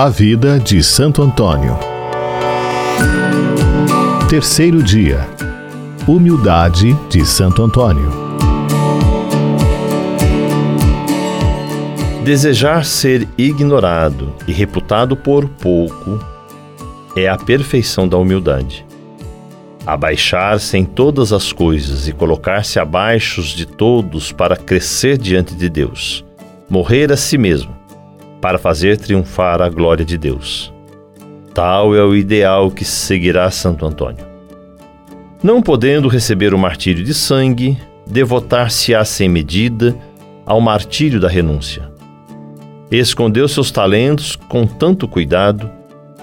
A vida de Santo Antônio. Terceiro dia. Humildade de Santo Antônio. Desejar ser ignorado e reputado por pouco é a perfeição da humildade. Abaixar-se em todas as coisas e colocar-se abaixo de todos para crescer diante de Deus. Morrer a si mesmo, para fazer triunfar a glória de Deus. Tal é o ideal que seguirá Santo Antônio. Não podendo receber o martírio de sangue, devotar-se-á sem medida ao martírio da renúncia. Escondeu seus talentos com tanto cuidado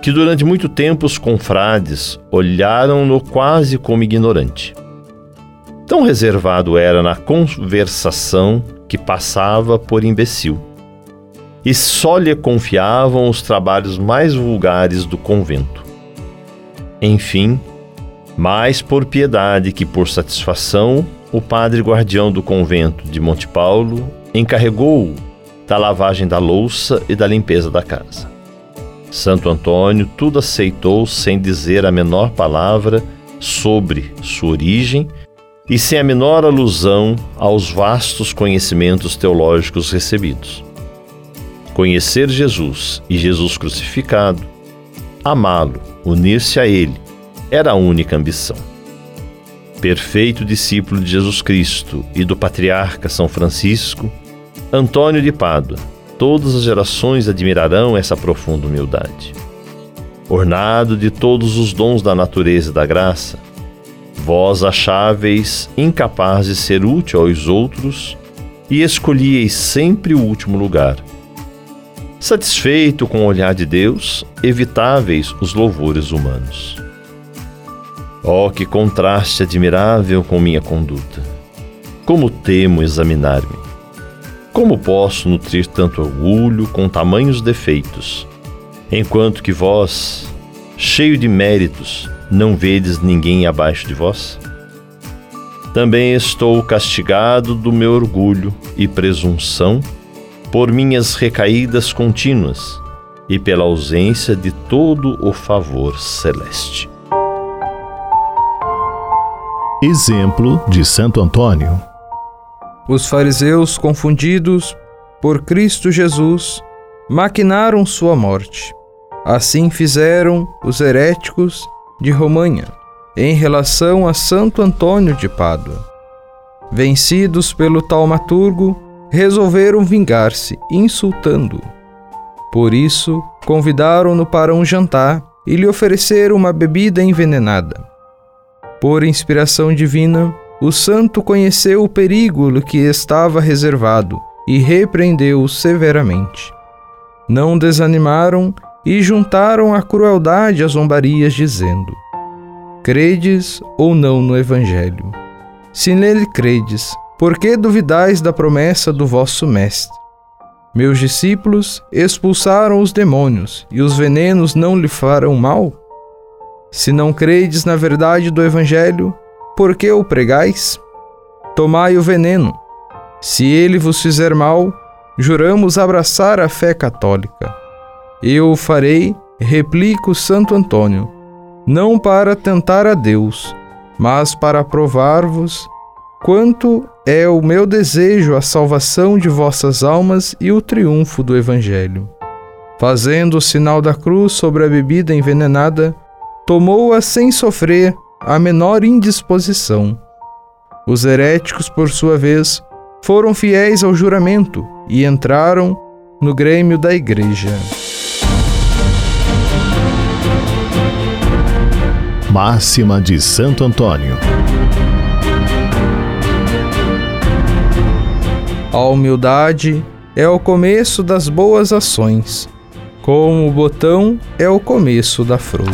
que durante muito tempo os confrades olharam-no quase como ignorante. Tão reservado era na conversação que passava por imbecil. E só lhe confiavam os trabalhos mais vulgares do convento. Enfim, mais por piedade que por satisfação, o padre guardião do convento de Monte Paulo encarregou-o da lavagem da louça e da limpeza da casa. Santo Antônio tudo aceitou sem dizer a menor palavra sobre sua origem e sem a menor alusão aos vastos conhecimentos teológicos recebidos. Conhecer Jesus e Jesus crucificado, amá-lo, unir-se a Ele, era a única ambição. Perfeito discípulo de Jesus Cristo e do patriarca São Francisco, Antônio de Pádua todas as gerações admirarão essa profunda humildade. Ornado de todos os dons da natureza e da graça, vós acháveis incapaz de ser útil aos outros e escolhieis sempre o último lugar. Satisfeito com o olhar de Deus, evitáveis os louvores humanos. Oh, que contraste admirável com minha conduta! Como temo examinar-me! Como posso nutrir tanto orgulho com tamanhos defeitos, enquanto que vós, cheio de méritos, não vedes ninguém abaixo de vós? Também estou castigado do meu orgulho e presunção por minhas recaídas contínuas e pela ausência de todo o favor celeste. Exemplo de Santo Antônio os fariseus, confundidos por Cristo Jesus, maquinaram sua morte. Assim fizeram os heréticos de Romanha, em relação a Santo Antônio de Pádua. Vencidos pelo taumaturgo, resolveram vingar-se, insultando-o. Por isso, convidaram-no para um jantar e lhe ofereceram uma bebida envenenada. Por inspiração divina, o santo conheceu o perigo que estava reservado e repreendeu-o severamente. Não desanimaram e juntaram a crueldade às zombarias, dizendo: Credes ou não no Evangelho? Se nele credes, por que duvidais da promessa do vosso Mestre? Meus discípulos expulsaram os demônios, e os venenos não lhe farão mal? Se não credes na verdade do Evangelho, por que o pregais? Tomai o veneno. Se ele vos fizer mal, juramos abraçar a fé católica. Eu o farei, replica o Santo Antônio, não para tentar a Deus, mas para provar-vos quanto é o meu desejo a salvação de vossas almas e o triunfo do Evangelho. Fazendo o sinal da cruz sobre a bebida envenenada, tomou-a sem sofrer a menor indisposição. Os heréticos, por sua vez, foram fiéis ao juramento e entraram no grêmio da Igreja. Máxima de Santo Antônio. A humildade é o começo das boas ações, como o botão é o começo da flor.